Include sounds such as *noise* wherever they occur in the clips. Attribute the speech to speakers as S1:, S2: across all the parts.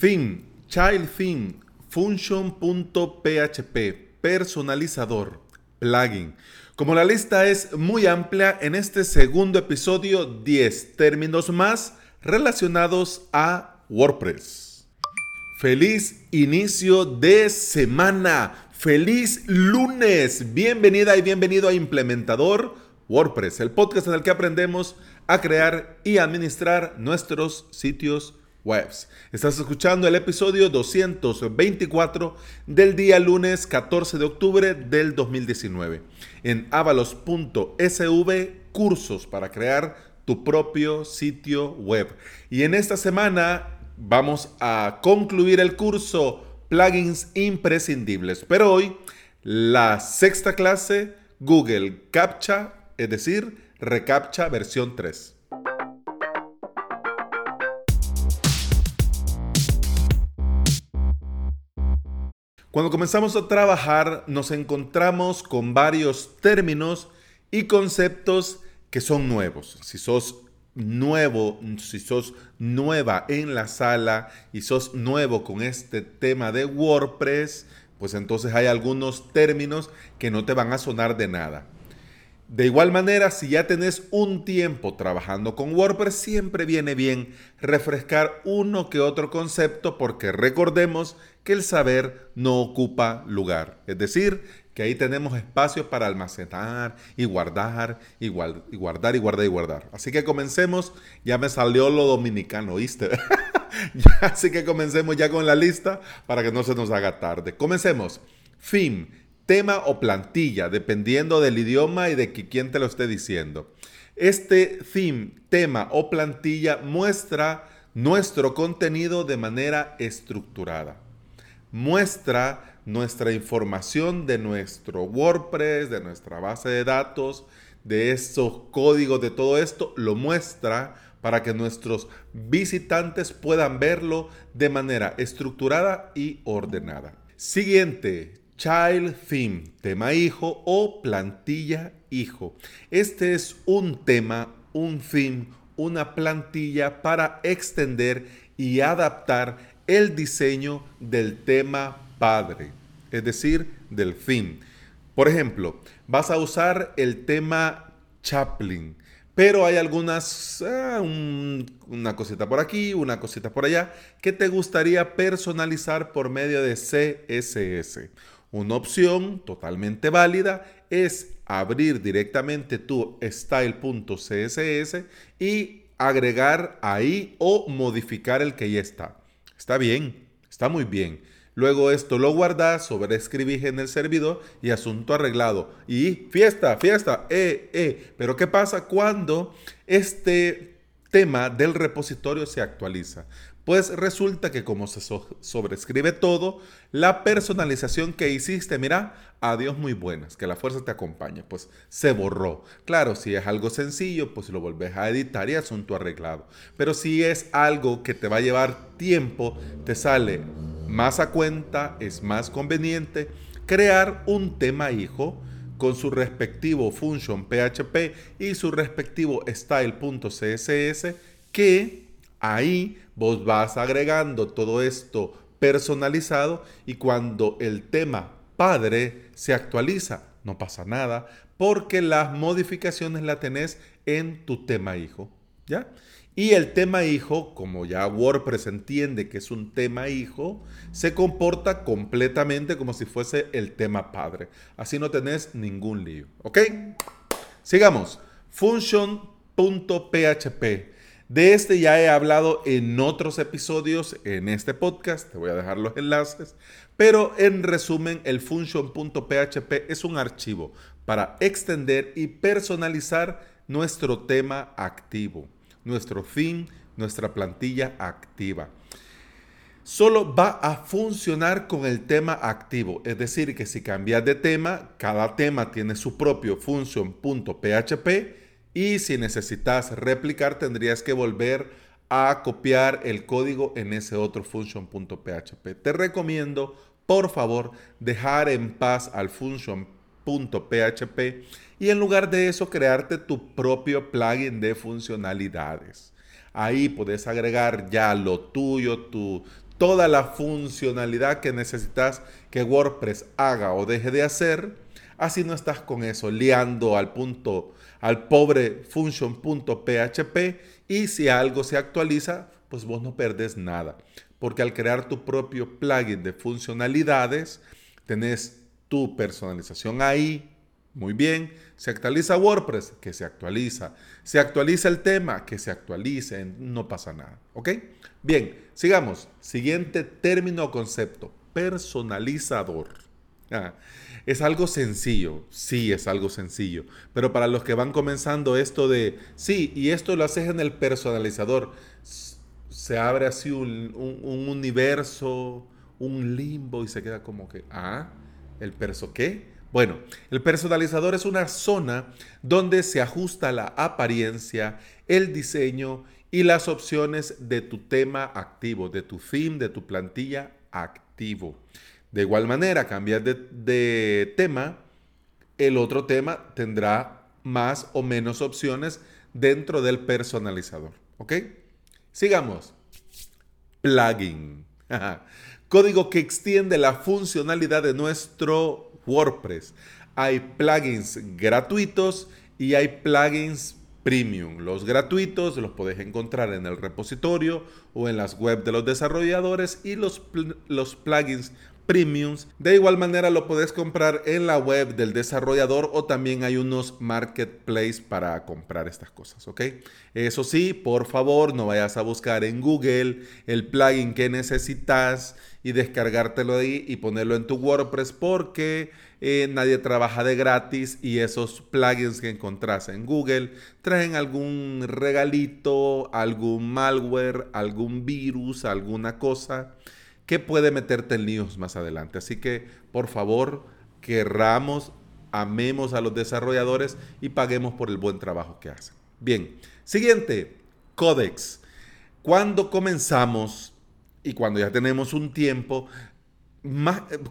S1: Theme, Child Theme, Function.php, personalizador, plugin. Como la lista es muy amplia, en este segundo episodio 10 términos más relacionados a WordPress. Feliz inicio de semana. Feliz lunes. Bienvenida y bienvenido a Implementador WordPress, el podcast en el que aprendemos a crear y administrar nuestros sitios webs. Estás escuchando el episodio 224 del día lunes 14 de octubre del 2019 en avalos.sv cursos para crear tu propio sitio web. Y en esta semana vamos a concluir el curso plugins imprescindibles. Pero hoy la sexta clase Google CAPTCHA, es decir, ReCAPTCHA versión 3. Cuando comenzamos a trabajar nos encontramos con varios términos y conceptos que son nuevos. Si sos nuevo, si sos nueva en la sala y sos nuevo con este tema de WordPress, pues entonces hay algunos términos que no te van a sonar de nada. De igual manera, si ya tenés un tiempo trabajando con WordPress, siempre viene bien refrescar uno que otro concepto porque recordemos que el saber no ocupa lugar. Es decir, que ahí tenemos espacio para almacenar y guardar y, guardar y guardar y guardar. Así que comencemos. Ya me salió lo dominicano, ¿viste? *laughs* así que comencemos ya con la lista para que no se nos haga tarde. Comencemos. Fin tema o plantilla, dependiendo del idioma y de quién te lo esté diciendo. Este theme, tema o plantilla muestra nuestro contenido de manera estructurada. Muestra nuestra información de nuestro WordPress, de nuestra base de datos, de esos códigos, de todo esto, lo muestra para que nuestros visitantes puedan verlo de manera estructurada y ordenada. Siguiente, Child Theme, tema hijo o plantilla hijo. Este es un tema, un theme, una plantilla para extender y adaptar el diseño del tema padre, es decir, del theme. Por ejemplo, vas a usar el tema Chaplin pero hay algunas, ah, una cosita por aquí, una cosita por allá, que te gustaría personalizar por medio de CSS. Una opción totalmente válida es abrir directamente tu style.css y agregar ahí o modificar el que ya está. Está bien, está muy bien. Luego esto lo guardas, sobreescribís en el servidor y asunto arreglado. Y fiesta, fiesta, eh, eh. Pero ¿qué pasa cuando este tema del repositorio se actualiza? Pues resulta que como se sobrescribe todo, la personalización que hiciste, mira, adiós muy buenas, que la fuerza te acompañe, pues se borró. Claro, si es algo sencillo, pues lo volvés a editar y asunto arreglado. Pero si es algo que te va a llevar tiempo, te sale más a cuenta, es más conveniente crear un tema hijo con su respectivo function PHP y su respectivo style.css que Ahí vos vas agregando todo esto personalizado y cuando el tema padre se actualiza, no pasa nada porque las modificaciones las tenés en tu tema hijo, ¿ya? Y el tema hijo, como ya WordPress entiende que es un tema hijo, se comporta completamente como si fuese el tema padre. Así no tenés ningún lío, ¿ok? Sigamos. Function.php de este ya he hablado en otros episodios en este podcast, te voy a dejar los enlaces, pero en resumen el function.php es un archivo para extender y personalizar nuestro tema activo, nuestro theme, nuestra plantilla activa. Solo va a funcionar con el tema activo, es decir, que si cambias de tema, cada tema tiene su propio function.php y si necesitas replicar tendrías que volver a copiar el código en ese otro function.php. Te recomiendo, por favor, dejar en paz al function.php y en lugar de eso crearte tu propio plugin de funcionalidades. Ahí puedes agregar ya lo tuyo, tu, toda la funcionalidad que necesitas que WordPress haga o deje de hacer, así no estás con eso liando al punto al pobre function.php y si algo se actualiza, pues vos no perdes nada, porque al crear tu propio plugin de funcionalidades, tenés tu personalización ahí, muy bien, se actualiza WordPress, que se actualiza. Se actualiza el tema, que se actualice, no pasa nada. ¿Ok? Bien, sigamos. Siguiente término o concepto, personalizador. Ah, es algo sencillo, sí es algo sencillo, pero para los que van comenzando esto de, sí, y esto lo haces en el personalizador, se abre así un, un universo, un limbo y se queda como que, ah, ¿el perso qué? Bueno, el personalizador es una zona donde se ajusta la apariencia, el diseño y las opciones de tu tema activo, de tu theme, de tu plantilla activo. De igual manera, cambias de, tema, el otro tema tendrá más o menos opciones dentro del personalizador. ¿Ok? Sigamos. Plugin. *laughs* Código que extiende la funcionalidad de nuestro WordPress. Hay plugins gratuitos y hay plugins premium. Los gratuitos los podés encontrar en el repositorio o en las web de los desarrolladores y los, los plugins premiums. De igual manera lo puedes comprar en la web del desarrollador o también hay unos marketplace para comprar estas cosas, ¿ok? Eso sí, por favor, no vayas a buscar en Google el plugin que necesitas y descargártelo ahí y ponerlo en tu WordPress porque eh, nadie trabaja de gratis y esos plugins que encontrás en Google traen algún regalito, algún malware, algún virus, alguna cosa que puede meterte en líos más adelante. Así que, por favor, querramos, amemos a los desarrolladores y paguemos por el buen trabajo que hacen. Bien, siguiente, Codex. Cuando comenzamos y cuando ya tenemos un tiempo,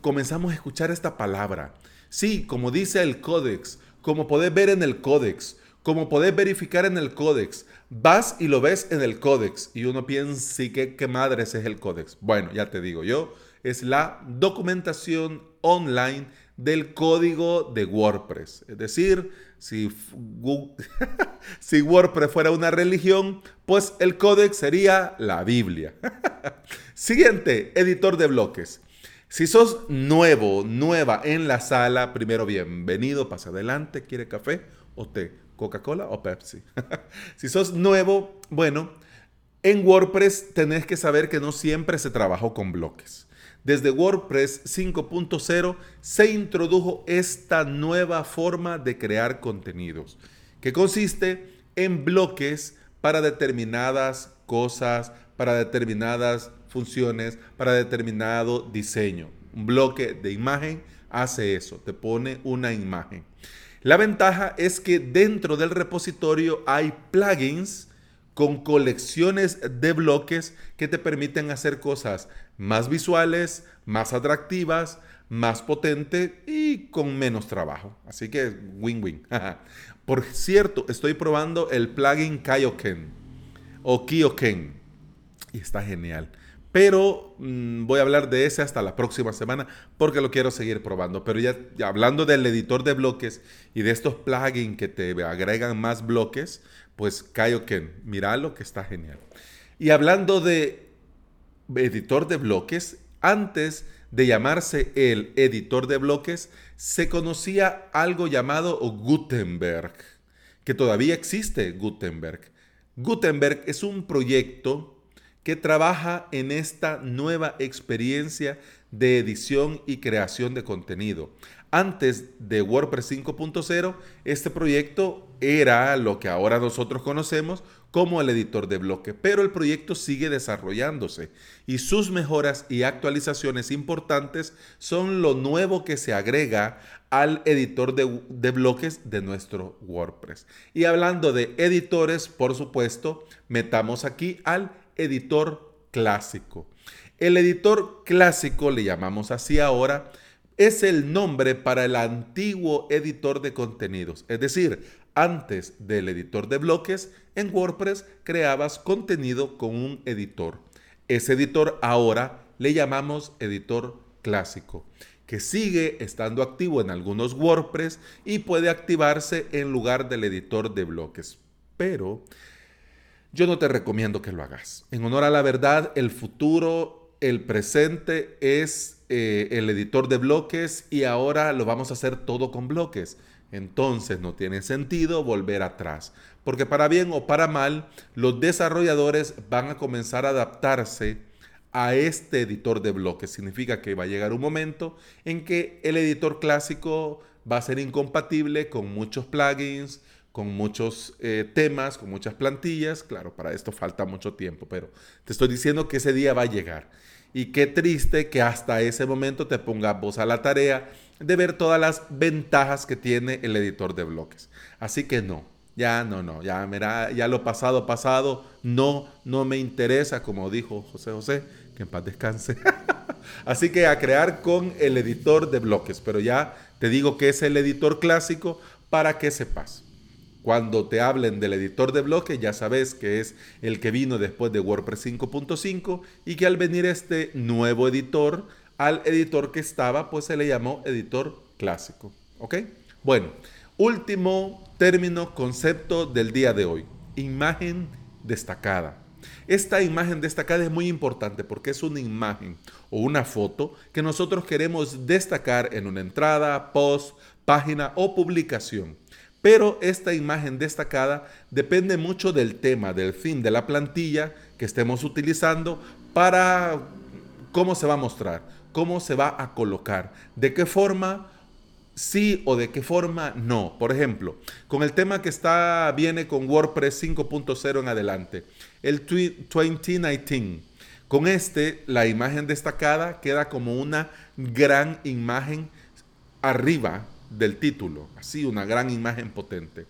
S1: comenzamos a escuchar esta palabra. Sí, como dice el Codex, como podés ver en el Codex, como podés verificar en el códex, vas y lo ves en el códex y uno piensa, sí, ¿qué, qué madres es el códex? Bueno, ya te digo yo, es la documentación online del código de WordPress. Es decir, si, *laughs* si WordPress fuera una religión, pues el códex sería la Biblia. *laughs* Siguiente, editor de bloques. Si sos nuevo, nueva en la sala, primero bienvenido, pasa adelante, ¿quiere café o té? Coca-Cola o Pepsi. *laughs* si sos nuevo, bueno, en WordPress tenés que saber que no siempre se trabajó con bloques. Desde WordPress 5.0 se introdujo esta nueva forma de crear contenidos, que consiste en bloques para determinadas cosas, para determinadas funciones, para determinado diseño. Un bloque de imagen hace eso, te pone una imagen. La ventaja es que dentro del repositorio hay plugins con colecciones de bloques que te permiten hacer cosas más visuales, más atractivas, más potente y con menos trabajo. Así que win-win. *laughs* Por cierto, estoy probando el plugin Kaioken o Kioken y está genial. Pero mm, voy a hablar de ese hasta la próxima semana porque lo quiero seguir probando. Pero ya, hablando del editor de bloques y de estos plugins que te agregan más bloques, pues Kaioken, míralo que está genial. Y hablando de editor de bloques, antes de llamarse el editor de bloques, se conocía algo llamado Gutenberg, que todavía existe Gutenberg. Gutenberg es un proyecto que trabaja en esta nueva experiencia de edición y creación de contenido. Antes de WordPress 5.0, este proyecto era lo que ahora nosotros conocemos como el editor de bloque, pero el proyecto sigue desarrollándose y sus mejoras y actualizaciones importantes son lo nuevo que se agrega al editor de, de, bloques de nuestro WordPress. Y hablando de editores, por supuesto, metamos aquí al editor clásico. El editor clásico, le llamamos así ahora, es el nombre para el antiguo editor de contenidos. Es decir, antes del editor de bloques, en WordPress creabas contenido con un editor. Ese editor ahora le llamamos editor clásico, que sigue estando activo en algunos WordPress y puede activarse en lugar del editor de bloques. Pero yo no te recomiendo que lo hagas. En honor a la verdad, el futuro, el presente es eh, el editor de bloques y ahora lo vamos a hacer todo con bloques. Entonces no tiene sentido volver atrás, porque para bien o para mal, los desarrolladores van a comenzar a adaptarse a este editor de bloques. Significa que va a llegar un momento en que el editor clásico va a ser incompatible con muchos plugins, con muchos eh, temas, con muchas plantillas. Claro, para esto falta mucho tiempo, pero te estoy diciendo que ese día va a llegar. Y qué triste que hasta ese momento te pongas vos a la tarea de ver todas las ventajas que tiene el editor de bloques. Así que no, ya no, no, ya, mira, ya lo pasado, pasado, no, no me interesa, como dijo José José, que en paz descanse. *laughs* Así que a crear con el editor de bloques, pero ya te digo que es el editor clásico para que sepas. Cuando te hablen del editor de bloques, ya sabes que es el que vino después de WordPress 5.5 y que al venir este nuevo editor, al editor que estaba, pues se le llamó editor clásico. ¿Ok? Bueno, último término, concepto del día de hoy. Imagen destacada. Esta imagen destacada es muy importante porque es una imagen o una foto que nosotros queremos destacar en una entrada, post, página o publicación. Pero esta imagen destacada depende mucho del tema, del fin de la plantilla que estemos utilizando para cómo se va a mostrar cómo se va a colocar, de qué forma sí o de qué forma no. Por ejemplo, con el tema que está viene con WordPress 5.0 en adelante, el 2019. Con este, la imagen destacada queda como una gran imagen arriba del título, así una gran imagen potente.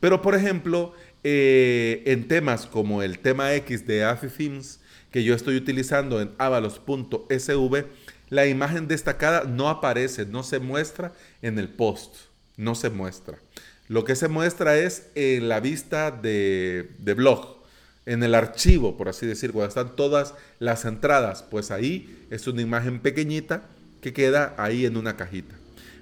S1: Pero por ejemplo, eh, en temas como el tema X de AFI Themes, que yo estoy utilizando en avalos.sv, la imagen destacada no aparece, no se muestra en el post, no se muestra. Lo que se muestra es en la vista de, blog, en el archivo, por así decir, cuando están todas las entradas, pues ahí es una imagen pequeñita que queda ahí en una cajita.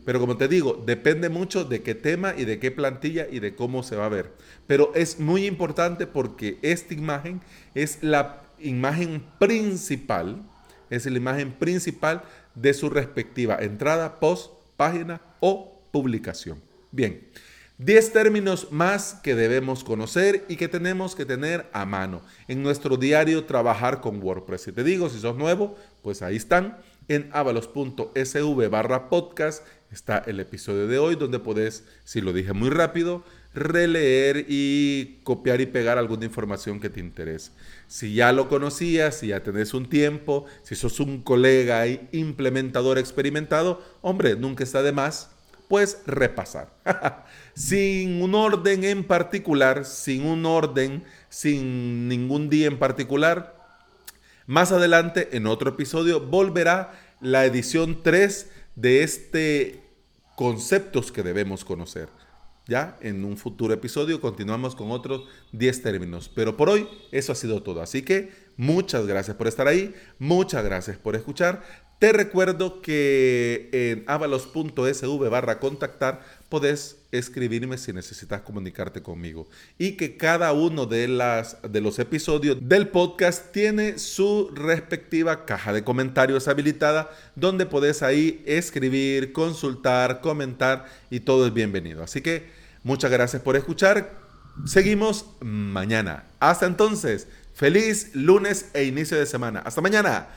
S1: Pero como te digo, depende mucho de qué tema y de qué plantilla y de cómo se va a ver. Pero es muy importante porque esta imagen es la imagen principal es la imagen principal de su respectiva entrada, post, página o publicación. Bien, 10 términos más que debemos conocer y que tenemos que tener a mano en nuestro diario trabajar con WordPress. Si te digo, si sos nuevo, pues ahí están. En avalos.sv barra podcast está el episodio de hoy donde podés, si lo dije muy rápido, releer y copiar y pegar alguna información que te interese. Si ya lo conocías, si ya tenés un tiempo, si sos un colega y implementador experimentado, hombre, nunca está de más, pues repasar. *laughs* sin un orden en particular, sin un orden, sin ningún día en particular, más adelante en otro episodio volverá la edición 3 de este conceptos que debemos conocer. Ya en un futuro episodio continuamos con otros 10 términos. Pero por hoy eso ha sido todo. Así que muchas gracias por estar ahí. Muchas gracias por escuchar. Te recuerdo que en avalos.sv barra contactar podés escribirme si necesitas comunicarte conmigo. Y que cada uno de, las, de los episodios del podcast tiene su respectiva caja de comentarios habilitada donde podés ahí escribir, consultar, comentar y todo es bienvenido. Así que Muchas gracias por escuchar. Seguimos mañana. Hasta entonces, feliz lunes e inicio de semana. Hasta mañana.